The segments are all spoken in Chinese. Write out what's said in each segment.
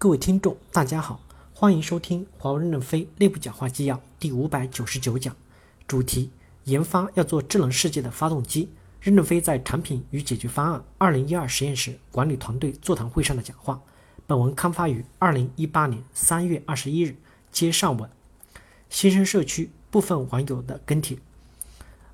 各位听众，大家好，欢迎收听华为任正非内部讲话纪要第五百九十九讲，主题：研发要做智能世界的发动机。任正非在产品与解决方案二零一二实验室管理团队座谈会上的讲话。本文刊发于二零一八年三月二十一日，接上文。新生社区部分网友的跟帖：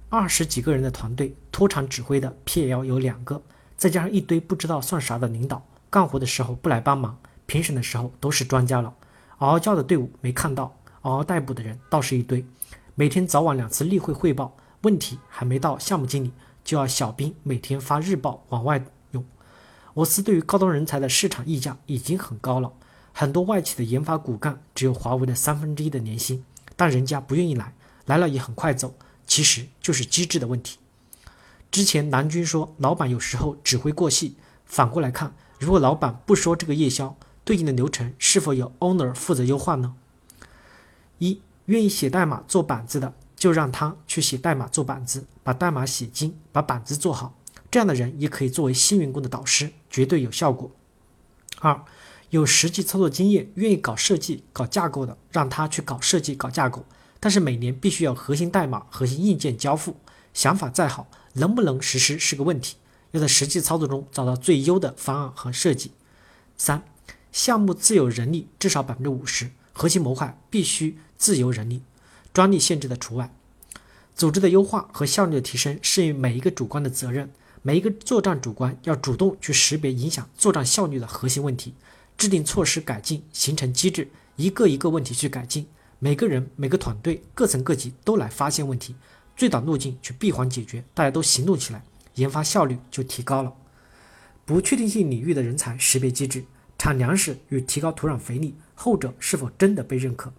二十几个人的团队，脱产指挥的 PL 有两个，再加上一堆不知道算啥的领导，干活的时候不来帮忙。评审的时候都是专家了，嗷嗷叫的队伍没看到，嗷嗷待哺的人倒是一堆。每天早晚两次例会汇报，问题还没到项目经理，就要小兵每天发日报往外涌。我司对于高端人才的市场溢价已经很高了，很多外企的研发骨干只有华为的三分之一的年薪，但人家不愿意来，来了也很快走，其实就是机制的问题。之前南军说老板有时候指挥过细，反过来看，如果老板不说这个夜宵。对应的流程是否由 owner 负责优化呢？一愿意写代码做板子的，就让他去写代码做板子，把代码写精，把板子做好。这样的人也可以作为新员工的导师，绝对有效果。二有实际操作经验、愿意搞设计、搞架构的，让他去搞设计、搞架构。但是每年必须要核心代码、核心硬件交付。想法再好，能不能实施是个问题。要在实际操作中找到最优的方案和设计。三。项目自有人力至少百分之五十，核心模块必须自由人力，专利限制的除外。组织的优化和效率的提升是每一个主观的责任，每一个作战主观要主动去识别影响作战效率的核心问题，制定措施改进，形成机制，一个一个问题去改进。每个人、每个团队、各层各级都来发现问题，最短路径去闭环解决，大家都行动起来，研发效率就提高了。不确定性领域的人才识别机制。产粮食与提高土壤肥力，后者是否真的被认可，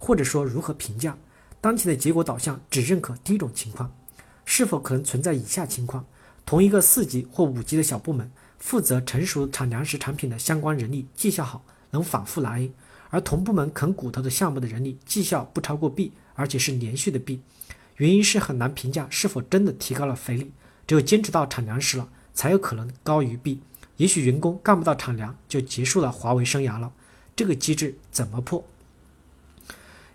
或者说如何评价？当前的结果导向只认可第一种情况，是否可能存在以下情况：同一个四级或五级的小部门，负责成熟产粮食产品的相关人力绩效好，能反复拿 A；而同部门啃骨头的项目的人力绩效不超过 B，而且是连续的 B。原因是很难评价是否真的提高了肥力，只有坚持到产粮食了，才有可能高于 B。也许员工干不到产粮，就结束了华为生涯了。这个机制怎么破？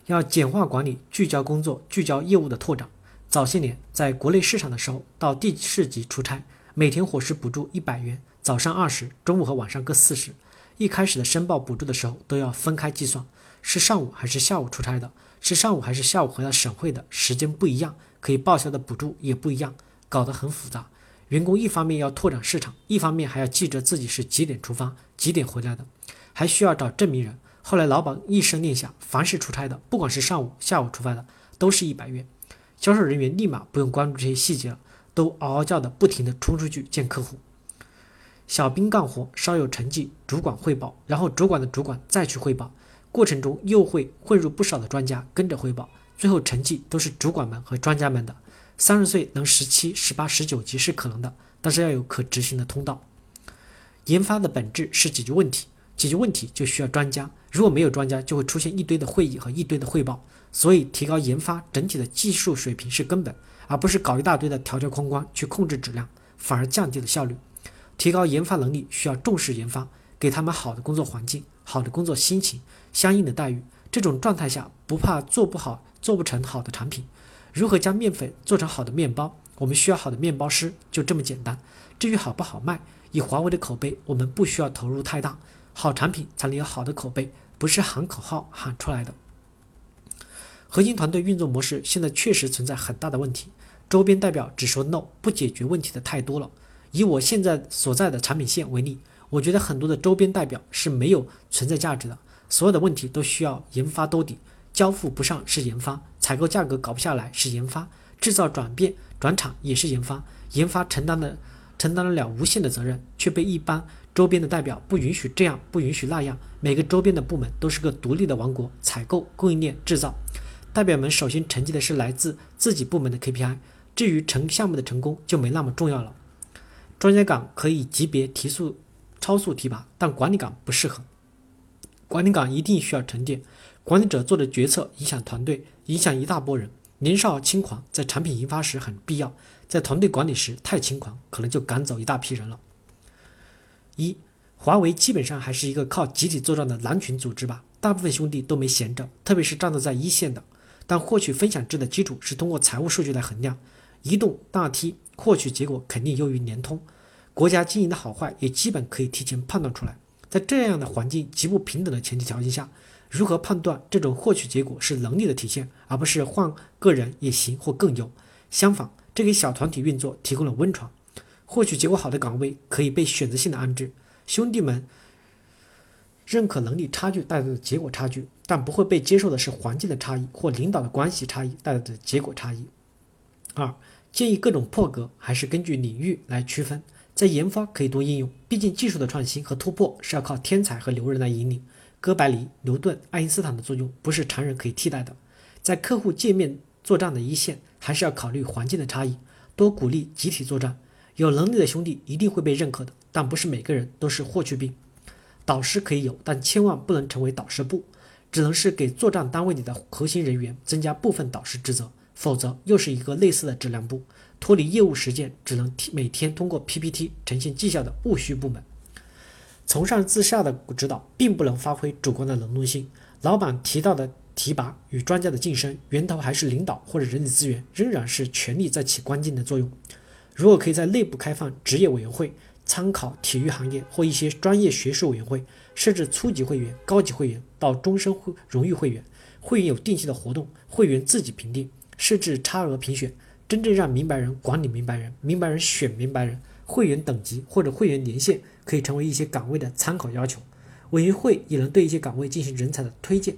要简化管理，聚焦工作，聚焦业务的拓展。早些年在国内市场的时候，到地市级出差，每天伙食补助一百元，早上二十，中午和晚上各四十。一开始的申报补助的时候都要分开计算，是上午还是下午出差的，是上午还是下午回到省会的，时间不一样，可以报销的补助也不一样，搞得很复杂。员工一方面要拓展市场，一方面还要记着自己是几点出发、几点回来的，还需要找证明人。后来老板一声令下，凡是出差的，不管是上午、下午出发的，都是一百元。销售人员立马不用关注这些细节了，都嗷嗷叫的，不停的冲出去见客户。小兵干活稍有成绩，主管汇报，然后主管的主管再去汇报，过程中又会混入不少的专家跟着汇报，最后成绩都是主管们和专家们的。三十岁能十七、十八、十九级是可能的，但是要有可执行的通道。研发的本质是解决问题，解决问题就需要专家。如果没有专家，就会出现一堆的会议和一堆的汇报。所以，提高研发整体的技术水平是根本，而不是搞一大堆的条条框框去控制质量，反而降低了效率。提高研发能力需要重视研发，给他们好的工作环境、好的工作心情、相应的待遇。这种状态下，不怕做不好、做不成好的产品。如何将面粉做成好的面包？我们需要好的面包师，就这么简单。至于好不好卖，以华为的口碑，我们不需要投入太大。好产品才能有好的口碑，不是喊口号喊出来的。核心团队运作模式现在确实存在很大的问题，周边代表只说 no，不解决问题的太多了。以我现在所在的产品线为例，我觉得很多的周边代表是没有存在价值的，所有的问题都需要研发兜底。交付不上是研发，采购价格搞不下来是研发，制造转变转场也是研发。研发承担的承担得了无限的责任，却被一般周边的代表不允许这样，不允许那样。每个周边的部门都是个独立的王国，采购、供应链、制造，代表们首先承接的是来自自己部门的 KPI，至于成项目的成功就没那么重要了。专家岗可以级别提速、超速提拔，但管理岗不适合。管理岗一定需要沉淀。管理者做的决策影响团队，影响一大波人。年少轻狂在产品研发时很必要，在团队管理时太轻狂，可能就赶走一大批人了。一，华为基本上还是一个靠集体作战的狼群组织吧，大部分兄弟都没闲着，特别是战斗在一线的。但获取分享制的基础是通过财务数据来衡量，移动、大 T 获取结果肯定优于联通，国家经营的好坏也基本可以提前判断出来。在这样的环境极不平等的前提条件下，如何判断这种获取结果是能力的体现，而不是换个人也行或更优？相反，这给小团体运作提供了温床。获取结果好的岗位可以被选择性的安置，兄弟们认可能力差距带来的结果差距，但不会被接受的是环境的差异或领导的关系差异带来的结果差异。二，建议各种破格还是根据领域来区分。在研发可以多应用，毕竟技术的创新和突破是要靠天才和牛人来引领。哥白尼、牛顿、爱因斯坦的作用不是常人可以替代的。在客户界面作战的一线，还是要考虑环境的差异，多鼓励集体作战。有能力的兄弟一定会被认可的，但不是每个人都是霍去病。导师可以有，但千万不能成为导师部，只能是给作战单位里的核心人员增加部分导师职责，否则又是一个类似的质量部。脱离业务实践，只能每天通过 PPT 呈现绩效的务虚部门，从上至下的指导，并不能发挥主观的能动性。老板提到的提拔与专家的晋升，源头还是领导或者人力资源，仍然是权力在起关键的作用。如果可以在内部开放职业委员会，参考体育行业或一些专业学术委员会，设置初级会员、高级会员到终身会荣誉会员，会员有定期的活动，会员自己评定，设置差额评选。真正让明白人管理明白人，明白人选明白人，会员等级或者会员年限可以成为一些岗位的参考要求。委员会也能对一些岗位进行人才的推荐，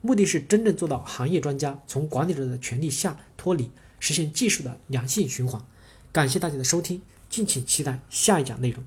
目的是真正做到行业专家从管理者的权力下脱离，实现技术的良性循环。感谢大家的收听，敬请期待下一讲内容。